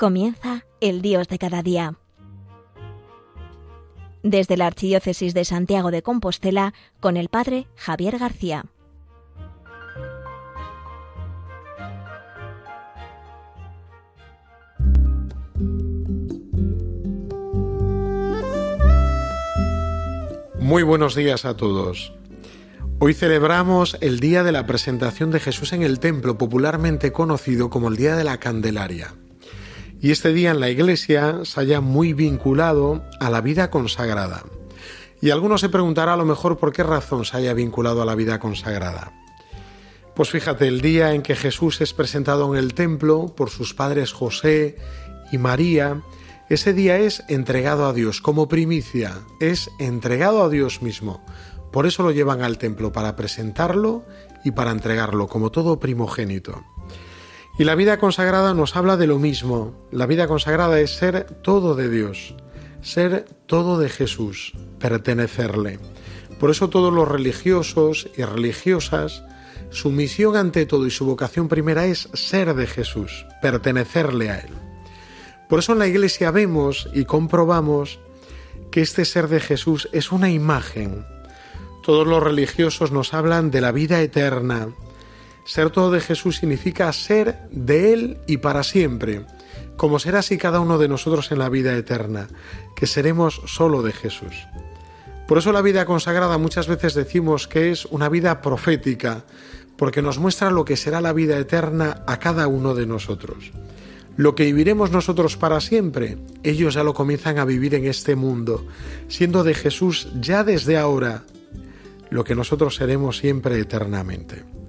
Comienza el Dios de cada día. Desde la Archidiócesis de Santiago de Compostela, con el Padre Javier García. Muy buenos días a todos. Hoy celebramos el día de la presentación de Jesús en el templo, popularmente conocido como el Día de la Candelaria. Y este día en la iglesia se halla muy vinculado a la vida consagrada. Y alguno se preguntará a lo mejor por qué razón se haya vinculado a la vida consagrada. Pues fíjate, el día en que Jesús es presentado en el templo por sus padres José y María, ese día es entregado a Dios como primicia, es entregado a Dios mismo. Por eso lo llevan al templo, para presentarlo y para entregarlo, como todo primogénito. Y la vida consagrada nos habla de lo mismo. La vida consagrada es ser todo de Dios, ser todo de Jesús, pertenecerle. Por eso todos los religiosos y religiosas, su misión ante todo y su vocación primera es ser de Jesús, pertenecerle a Él. Por eso en la iglesia vemos y comprobamos que este ser de Jesús es una imagen. Todos los religiosos nos hablan de la vida eterna. Ser todo de Jesús significa ser de Él y para siempre, como será así cada uno de nosotros en la vida eterna, que seremos solo de Jesús. Por eso la vida consagrada muchas veces decimos que es una vida profética, porque nos muestra lo que será la vida eterna a cada uno de nosotros. Lo que viviremos nosotros para siempre, ellos ya lo comienzan a vivir en este mundo, siendo de Jesús ya desde ahora lo que nosotros seremos siempre eternamente.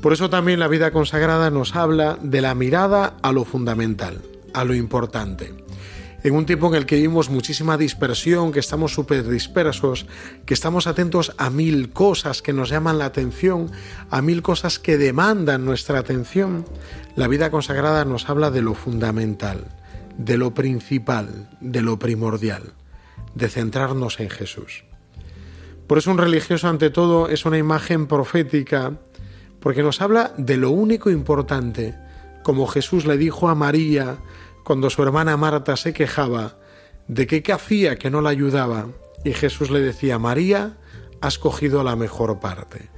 Por eso también la vida consagrada nos habla de la mirada a lo fundamental, a lo importante en un tiempo en el que vivimos muchísima dispersión, que estamos súper dispersos, que estamos atentos a mil cosas que nos llaman la atención, a mil cosas que demandan nuestra atención, la vida consagrada nos habla de lo fundamental, de lo principal, de lo primordial, de centrarnos en Jesús. Por eso un religioso ante todo es una imagen profética, porque nos habla de lo único importante, como Jesús le dijo a María, cuando su hermana Marta se quejaba de que qué hacía que no la ayudaba, y Jesús le decía, María, has cogido la mejor parte.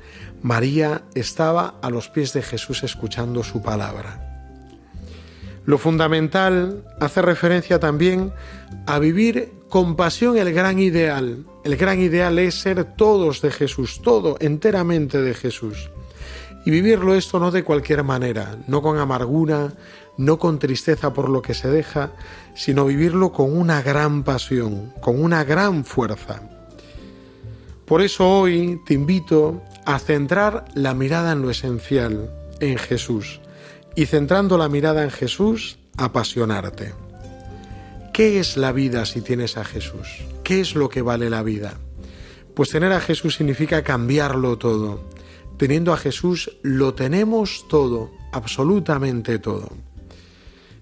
María estaba a los pies de Jesús escuchando su palabra. Lo fundamental hace referencia también a vivir con pasión el gran ideal. El gran ideal es ser todos de Jesús, todo enteramente de Jesús. Y vivirlo esto no de cualquier manera, no con amargura, no con tristeza por lo que se deja, sino vivirlo con una gran pasión, con una gran fuerza. Por eso hoy te invito a centrar la mirada en lo esencial, en Jesús, y centrando la mirada en Jesús, apasionarte. ¿Qué es la vida si tienes a Jesús? ¿Qué es lo que vale la vida? Pues tener a Jesús significa cambiarlo todo. Teniendo a Jesús lo tenemos todo, absolutamente todo.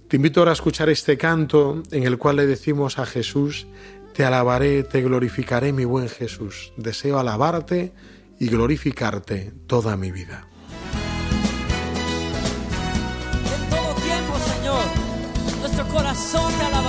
Te invito ahora a escuchar este canto en el cual le decimos a Jesús, te alabaré, te glorificaré, mi buen Jesús. Deseo alabarte y glorificarte toda mi vida. En todo tiempo, Señor, nuestro corazón te alabará,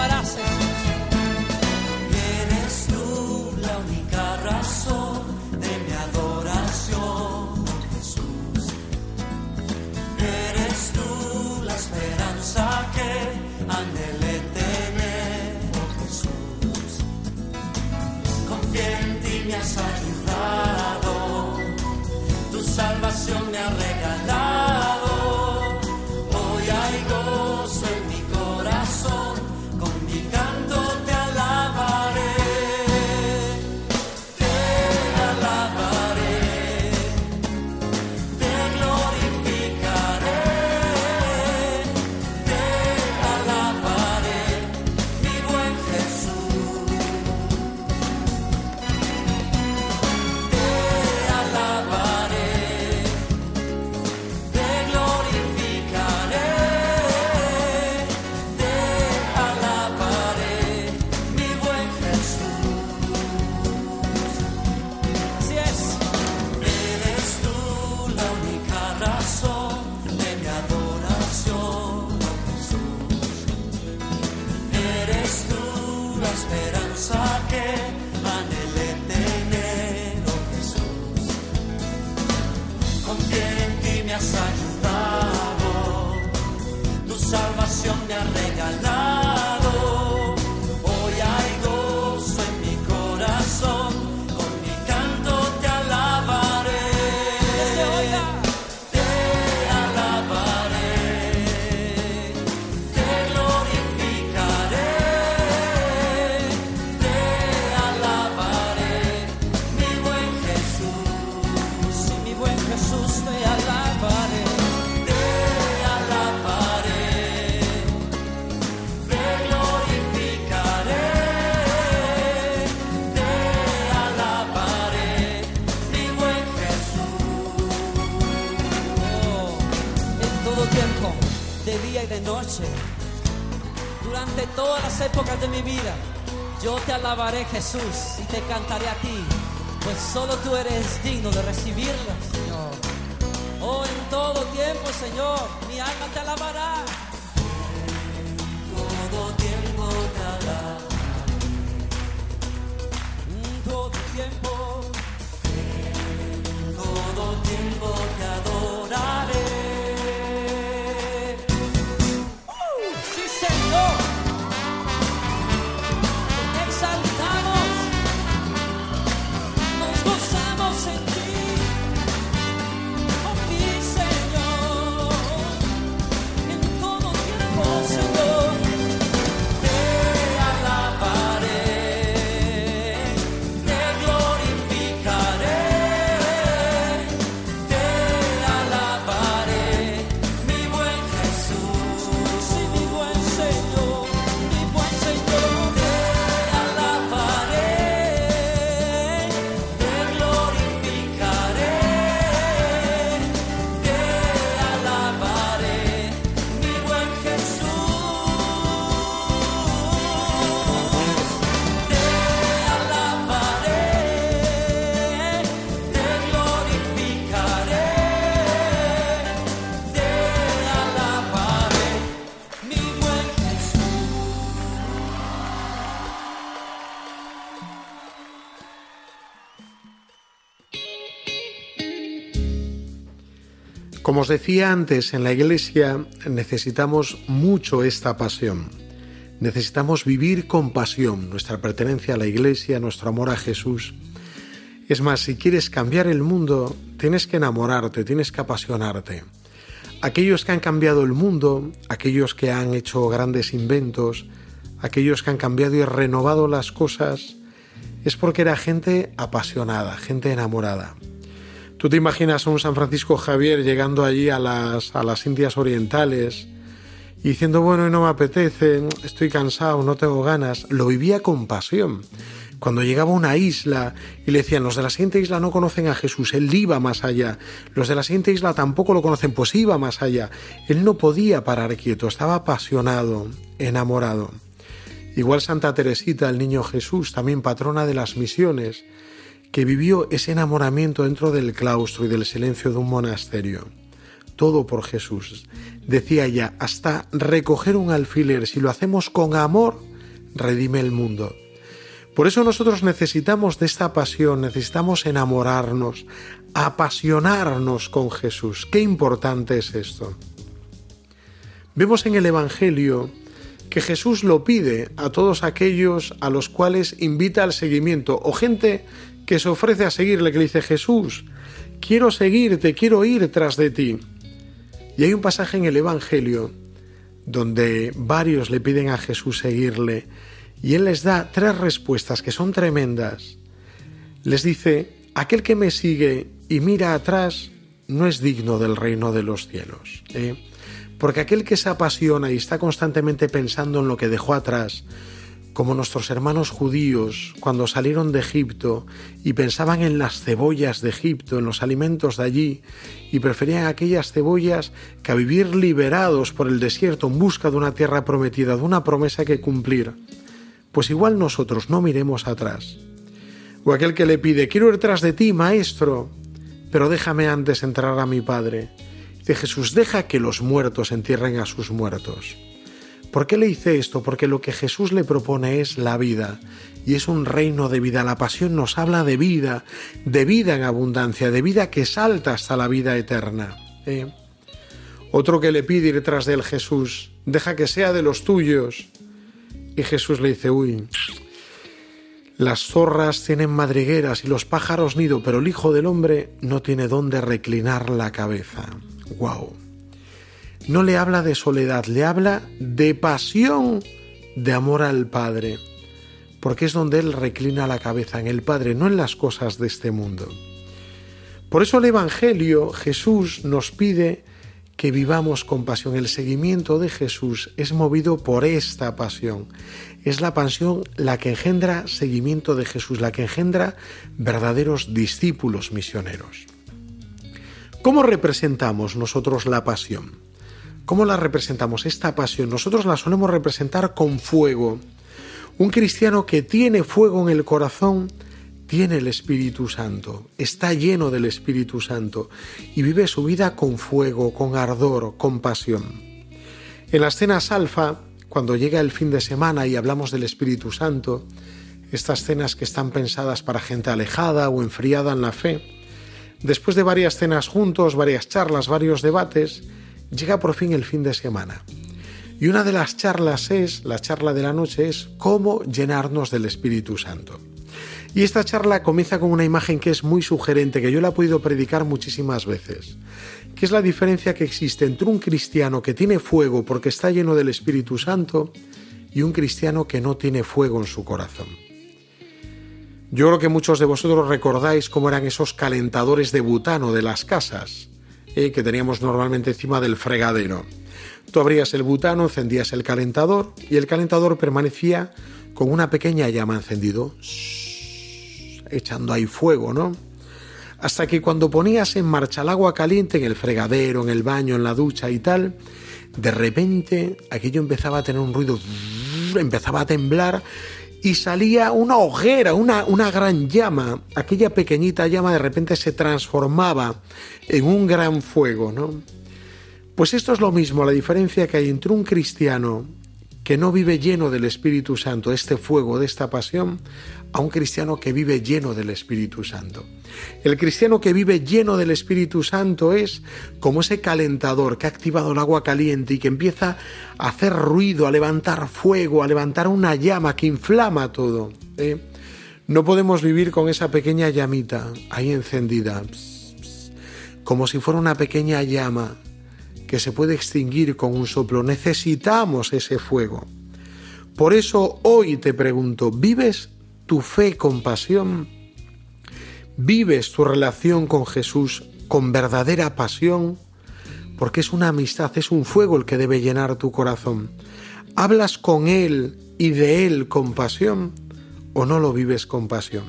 Jesús y te cantaré a ti, pues solo tú eres digno de recibirla, Señor. Oh, en todo tiempo, Señor, mi alma te alabará. Como os decía antes, en la iglesia necesitamos mucho esta pasión. Necesitamos vivir con pasión nuestra pertenencia a la iglesia, nuestro amor a Jesús. Es más, si quieres cambiar el mundo, tienes que enamorarte, tienes que apasionarte. Aquellos que han cambiado el mundo, aquellos que han hecho grandes inventos, aquellos que han cambiado y renovado las cosas, es porque era gente apasionada, gente enamorada. Tú te imaginas a un San Francisco Javier llegando allí a las, a las Indias Orientales y diciendo, bueno, no me apetece, estoy cansado, no tengo ganas. Lo vivía con pasión. Cuando llegaba a una isla y le decían, los de la siguiente isla no conocen a Jesús, él iba más allá. Los de la siguiente isla tampoco lo conocen, pues iba más allá. Él no podía parar quieto, estaba apasionado, enamorado. Igual Santa Teresita, el niño Jesús, también patrona de las misiones, que vivió ese enamoramiento dentro del claustro y del silencio de un monasterio. Todo por Jesús. Decía ella, hasta recoger un alfiler, si lo hacemos con amor, redime el mundo. Por eso nosotros necesitamos de esta pasión, necesitamos enamorarnos, apasionarnos con Jesús. Qué importante es esto. Vemos en el Evangelio que Jesús lo pide a todos aquellos a los cuales invita al seguimiento o gente que se ofrece a seguirle, que le dice Jesús, quiero seguirte, quiero ir tras de ti. Y hay un pasaje en el Evangelio donde varios le piden a Jesús seguirle y él les da tres respuestas que son tremendas. Les dice, aquel que me sigue y mira atrás no es digno del reino de los cielos. ¿eh? Porque aquel que se apasiona y está constantemente pensando en lo que dejó atrás, como nuestros hermanos judíos cuando salieron de Egipto y pensaban en las cebollas de Egipto, en los alimentos de allí, y preferían aquellas cebollas que a vivir liberados por el desierto en busca de una tierra prometida, de una promesa que cumplir. Pues igual nosotros no miremos atrás. O aquel que le pide, quiero ir tras de ti, maestro, pero déjame antes entrar a mi Padre. Dice Jesús, deja que los muertos entierren a sus muertos. ¿Por qué le dice esto? Porque lo que Jesús le propone es la vida, y es un reino de vida. La pasión nos habla de vida, de vida en abundancia, de vida que salta hasta la vida eterna. ¿eh? Otro que le pide ir tras de él Jesús, deja que sea de los tuyos. Y Jesús le dice, uy, las zorras tienen madrigueras y los pájaros nido, pero el Hijo del Hombre no tiene dónde reclinar la cabeza. ¡Wow! No le habla de soledad, le habla de pasión, de amor al Padre, porque es donde Él reclina la cabeza, en el Padre, no en las cosas de este mundo. Por eso el Evangelio, Jesús nos pide que vivamos con pasión. El seguimiento de Jesús es movido por esta pasión. Es la pasión la que engendra seguimiento de Jesús, la que engendra verdaderos discípulos misioneros. ¿Cómo representamos nosotros la pasión? ¿Cómo la representamos esta pasión? Nosotros la solemos representar con fuego. Un cristiano que tiene fuego en el corazón tiene el Espíritu Santo, está lleno del Espíritu Santo y vive su vida con fuego, con ardor, con pasión. En las cenas alfa, cuando llega el fin de semana y hablamos del Espíritu Santo, estas cenas que están pensadas para gente alejada o enfriada en la fe, después de varias cenas juntos, varias charlas, varios debates, llega por fin el fin de semana. Y una de las charlas es, la charla de la noche es cómo llenarnos del Espíritu Santo. Y esta charla comienza con una imagen que es muy sugerente, que yo la he podido predicar muchísimas veces, que es la diferencia que existe entre un cristiano que tiene fuego porque está lleno del Espíritu Santo y un cristiano que no tiene fuego en su corazón. Yo creo que muchos de vosotros recordáis cómo eran esos calentadores de butano de las casas, eh, que teníamos normalmente encima del fregadero. Tú abrías el butano, encendías el calentador y el calentador permanecía con una pequeña llama encendido echando ahí fuego, ¿no? Hasta que cuando ponías en marcha el agua caliente en el fregadero, en el baño, en la ducha y tal, de repente aquello empezaba a tener un ruido, empezaba a temblar y salía una hoguera, una, una gran llama. Aquella pequeñita llama de repente se transformaba en un gran fuego, ¿no? Pues esto es lo mismo, la diferencia que hay entre un cristiano que no vive lleno del Espíritu Santo, este fuego, de esta pasión, a un cristiano que vive lleno del Espíritu Santo. El cristiano que vive lleno del Espíritu Santo es como ese calentador que ha activado el agua caliente y que empieza a hacer ruido, a levantar fuego, a levantar una llama que inflama todo. ¿eh? No podemos vivir con esa pequeña llamita ahí encendida, como si fuera una pequeña llama que se puede extinguir con un soplo. Necesitamos ese fuego. Por eso hoy te pregunto, ¿vives tu fe con pasión? ¿Vives tu relación con Jesús con verdadera pasión? Porque es una amistad, es un fuego el que debe llenar tu corazón. ¿Hablas con Él y de Él con pasión o no lo vives con pasión?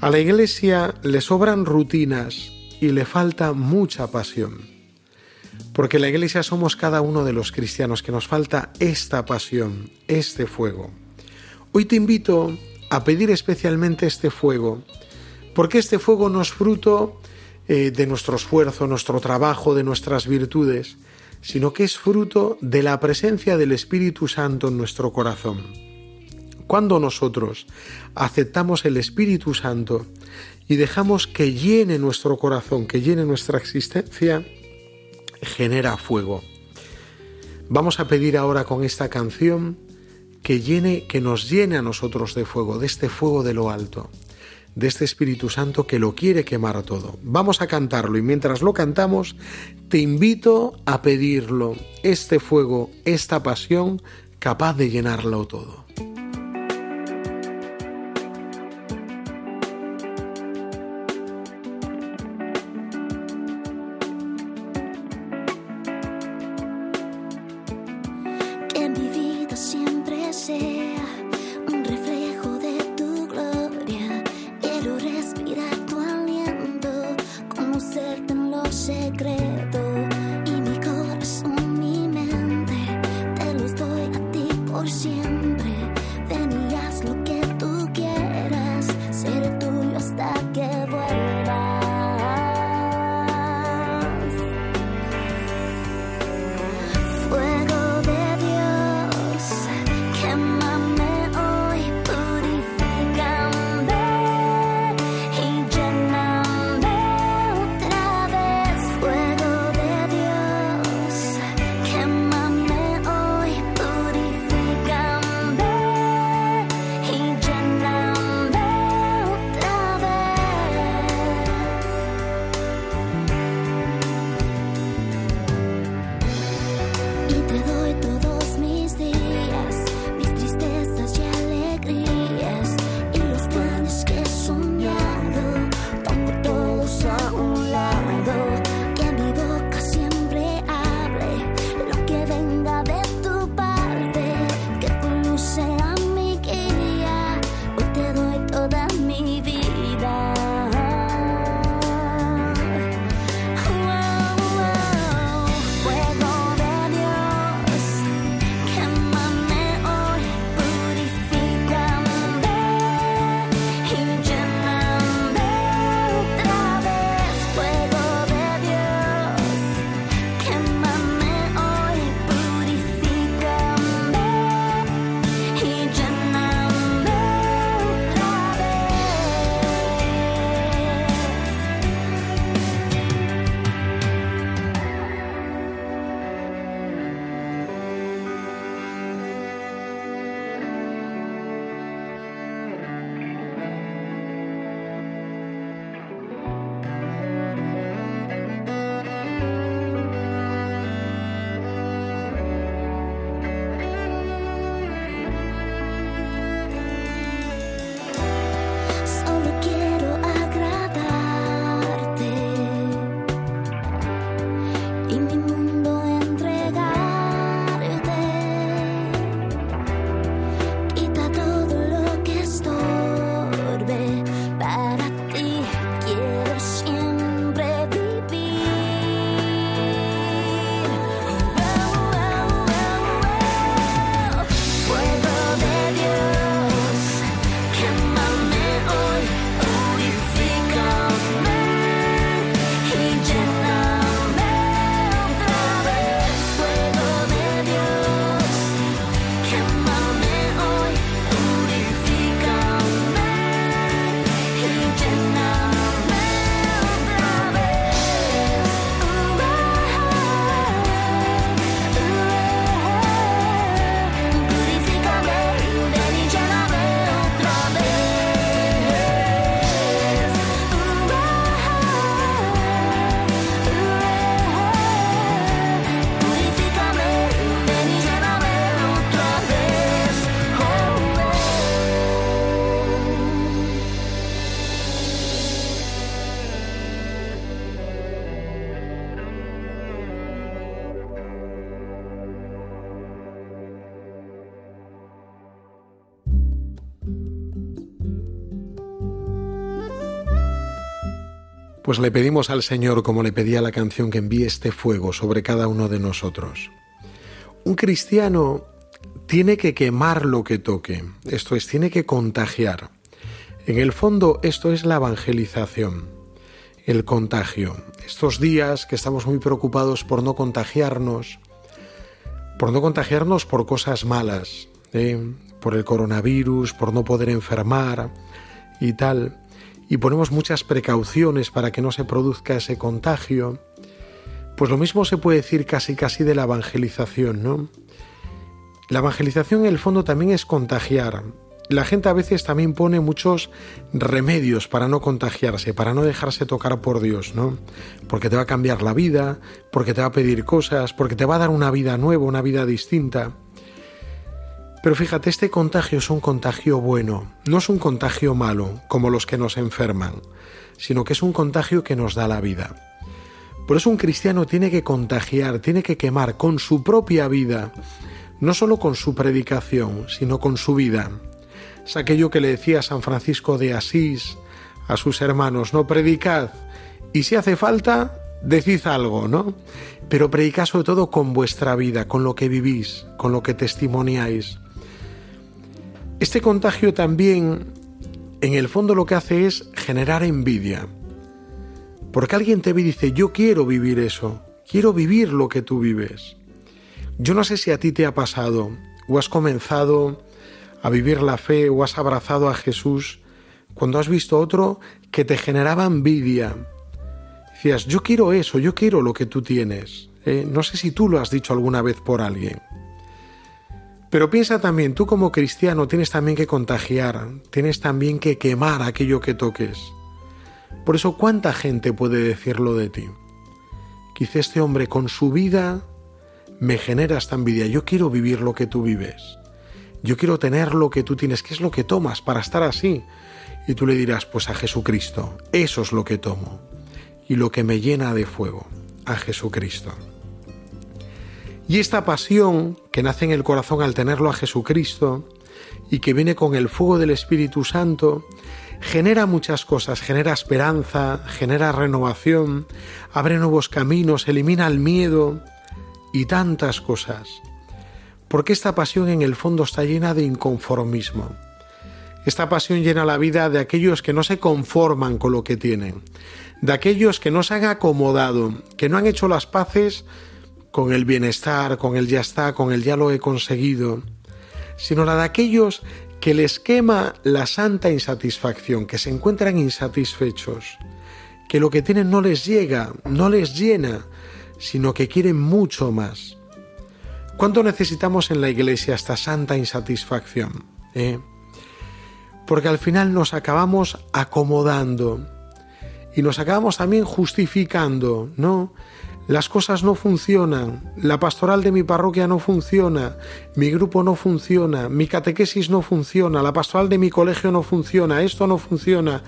A la iglesia le sobran rutinas y le falta mucha pasión. Porque la iglesia somos cada uno de los cristianos que nos falta esta pasión, este fuego. Hoy te invito a pedir especialmente este fuego, porque este fuego no es fruto eh, de nuestro esfuerzo, nuestro trabajo, de nuestras virtudes, sino que es fruto de la presencia del Espíritu Santo en nuestro corazón. Cuando nosotros aceptamos el Espíritu Santo y dejamos que llene nuestro corazón, que llene nuestra existencia, genera fuego. Vamos a pedir ahora con esta canción que llene, que nos llene a nosotros de fuego, de este fuego de lo alto, de este Espíritu Santo que lo quiere quemar todo. Vamos a cantarlo y mientras lo cantamos, te invito a pedirlo, este fuego, esta pasión capaz de llenarlo todo. Fue Pues le pedimos al Señor, como le pedía la canción, que envíe este fuego sobre cada uno de nosotros. Un cristiano tiene que quemar lo que toque, esto es, tiene que contagiar. En el fondo, esto es la evangelización, el contagio. Estos días que estamos muy preocupados por no contagiarnos, por no contagiarnos por cosas malas, ¿eh? por el coronavirus, por no poder enfermar y tal, y ponemos muchas precauciones para que no se produzca ese contagio, pues lo mismo se puede decir casi casi de la evangelización, ¿no? La evangelización en el fondo también es contagiar. La gente a veces también pone muchos remedios para no contagiarse, para no dejarse tocar por Dios, ¿no? Porque te va a cambiar la vida, porque te va a pedir cosas, porque te va a dar una vida nueva, una vida distinta. Pero fíjate, este contagio es un contagio bueno, no es un contagio malo, como los que nos enferman, sino que es un contagio que nos da la vida. Por eso un cristiano tiene que contagiar, tiene que quemar con su propia vida, no solo con su predicación, sino con su vida. Es aquello que le decía San Francisco de Asís a sus hermanos, no predicad, y si hace falta, decid algo, ¿no? Pero predicad sobre todo con vuestra vida, con lo que vivís, con lo que testimoniáis. Este contagio también, en el fondo lo que hace es generar envidia. Porque alguien te ve y dice, yo quiero vivir eso, quiero vivir lo que tú vives. Yo no sé si a ti te ha pasado o has comenzado a vivir la fe o has abrazado a Jesús cuando has visto otro que te generaba envidia. Decías, yo quiero eso, yo quiero lo que tú tienes. ¿eh? No sé si tú lo has dicho alguna vez por alguien. Pero piensa también, tú como cristiano tienes también que contagiar, tienes también que quemar aquello que toques. Por eso, ¿cuánta gente puede decirlo de ti? Quizá este hombre con su vida me genera esta envidia. Yo quiero vivir lo que tú vives. Yo quiero tener lo que tú tienes. ¿Qué es lo que tomas para estar así? Y tú le dirás, pues a Jesucristo. Eso es lo que tomo. Y lo que me llena de fuego. A Jesucristo. Y esta pasión que nace en el corazón al tenerlo a Jesucristo y que viene con el fuego del Espíritu Santo, genera muchas cosas, genera esperanza, genera renovación, abre nuevos caminos, elimina el miedo, y tantas cosas. Porque esta pasión en el fondo está llena de inconformismo. Esta pasión llena la vida de aquellos que no se conforman con lo que tienen, de aquellos que no se han acomodado, que no han hecho las paces con el bienestar, con el ya está, con el ya lo he conseguido, sino la de aquellos que les quema la santa insatisfacción, que se encuentran insatisfechos, que lo que tienen no les llega, no les llena, sino que quieren mucho más. ¿Cuánto necesitamos en la iglesia esta santa insatisfacción? Eh? Porque al final nos acabamos acomodando y nos acabamos también justificando, ¿no? Las cosas no funcionan, la pastoral de mi parroquia no funciona, mi grupo no funciona, mi catequesis no funciona, la pastoral de mi colegio no funciona, esto no funciona.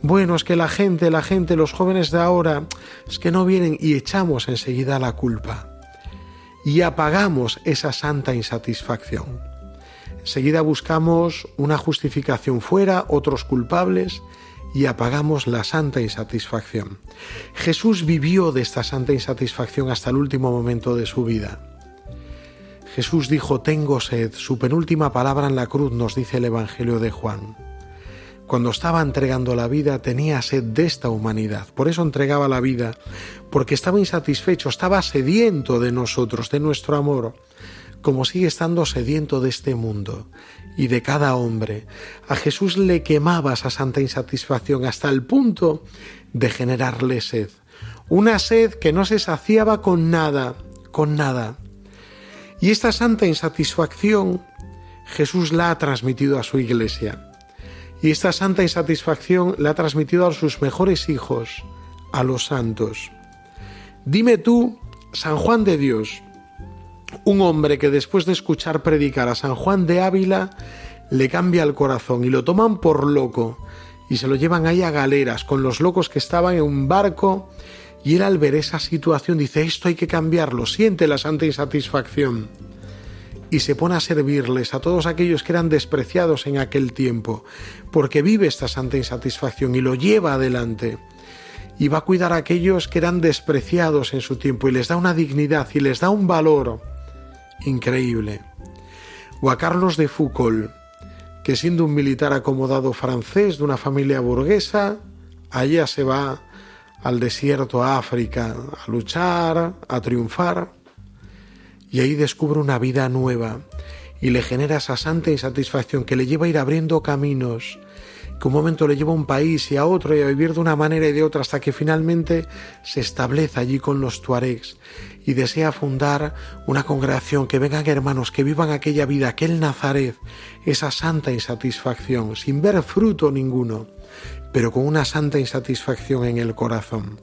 Bueno, es que la gente, la gente, los jóvenes de ahora, es que no vienen y echamos enseguida la culpa. Y apagamos esa santa insatisfacción. Enseguida buscamos una justificación fuera, otros culpables, y apagamos la santa insatisfacción. Jesús vivió de esta santa insatisfacción hasta el último momento de su vida. Jesús dijo, tengo sed. Su penúltima palabra en la cruz nos dice el Evangelio de Juan. Cuando estaba entregando la vida tenía sed de esta humanidad. Por eso entregaba la vida, porque estaba insatisfecho, estaba sediento de nosotros, de nuestro amor, como sigue estando sediento de este mundo y de cada hombre. A Jesús le quemaba esa santa insatisfacción hasta el punto de generarle sed. Una sed que no se saciaba con nada, con nada. Y esta santa insatisfacción Jesús la ha transmitido a su iglesia. Y esta santa insatisfacción la ha transmitido a sus mejores hijos, a los santos. Dime tú, San Juan de Dios, un hombre que después de escuchar predicar a San Juan de Ávila le cambia el corazón y lo toman por loco y se lo llevan ahí a galeras con los locos que estaban en un barco y él al ver esa situación dice esto hay que cambiarlo, siente la santa insatisfacción y se pone a servirles a todos aquellos que eran despreciados en aquel tiempo porque vive esta santa insatisfacción y lo lleva adelante. Y va a cuidar a aquellos que eran despreciados en su tiempo y les da una dignidad y les da un valor increíble. O a Carlos de Foucault, que siendo un militar acomodado francés de una familia burguesa, allá se va al desierto a África a luchar, a triunfar, y ahí descubre una vida nueva y le genera esa santa insatisfacción que le lleva a ir abriendo caminos, que un momento le lleva a un país y a otro y a vivir de una manera y de otra hasta que finalmente se establece allí con los tuaregs y desea fundar una congregación, que vengan hermanos, que vivan aquella vida, aquel Nazaret, esa santa insatisfacción, sin ver fruto ninguno, pero con una santa insatisfacción en el corazón.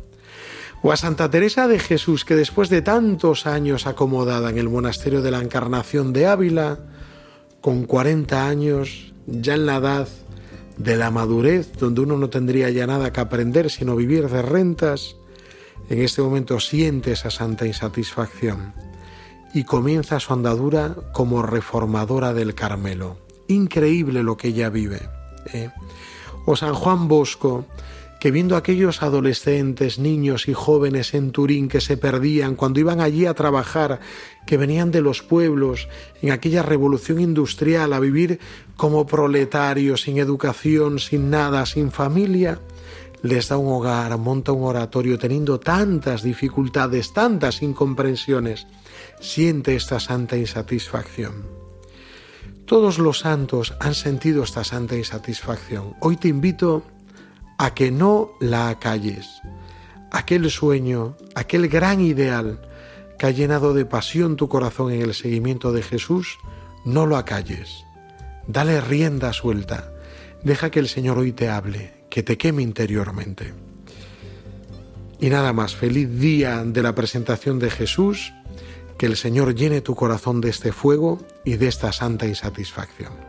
O a Santa Teresa de Jesús, que después de tantos años acomodada en el monasterio de la Encarnación de Ávila, con 40 años, ya en la edad de la madurez, donde uno no tendría ya nada que aprender sino vivir de rentas, en este momento siente esa santa insatisfacción y comienza su andadura como reformadora del Carmelo. Increíble lo que ella vive. ¿eh? O San Juan Bosco, que viendo aquellos adolescentes, niños y jóvenes en Turín que se perdían cuando iban allí a trabajar, que venían de los pueblos en aquella revolución industrial a vivir como proletarios, sin educación, sin nada, sin familia, les da un hogar, monta un oratorio teniendo tantas dificultades, tantas incomprensiones, siente esta santa insatisfacción. Todos los santos han sentido esta santa insatisfacción. Hoy te invito a que no la acalles. Aquel sueño, aquel gran ideal que ha llenado de pasión tu corazón en el seguimiento de Jesús, no lo acalles. Dale rienda suelta. Deja que el Señor hoy te hable, que te queme interiormente. Y nada más, feliz día de la presentación de Jesús, que el Señor llene tu corazón de este fuego y de esta santa insatisfacción.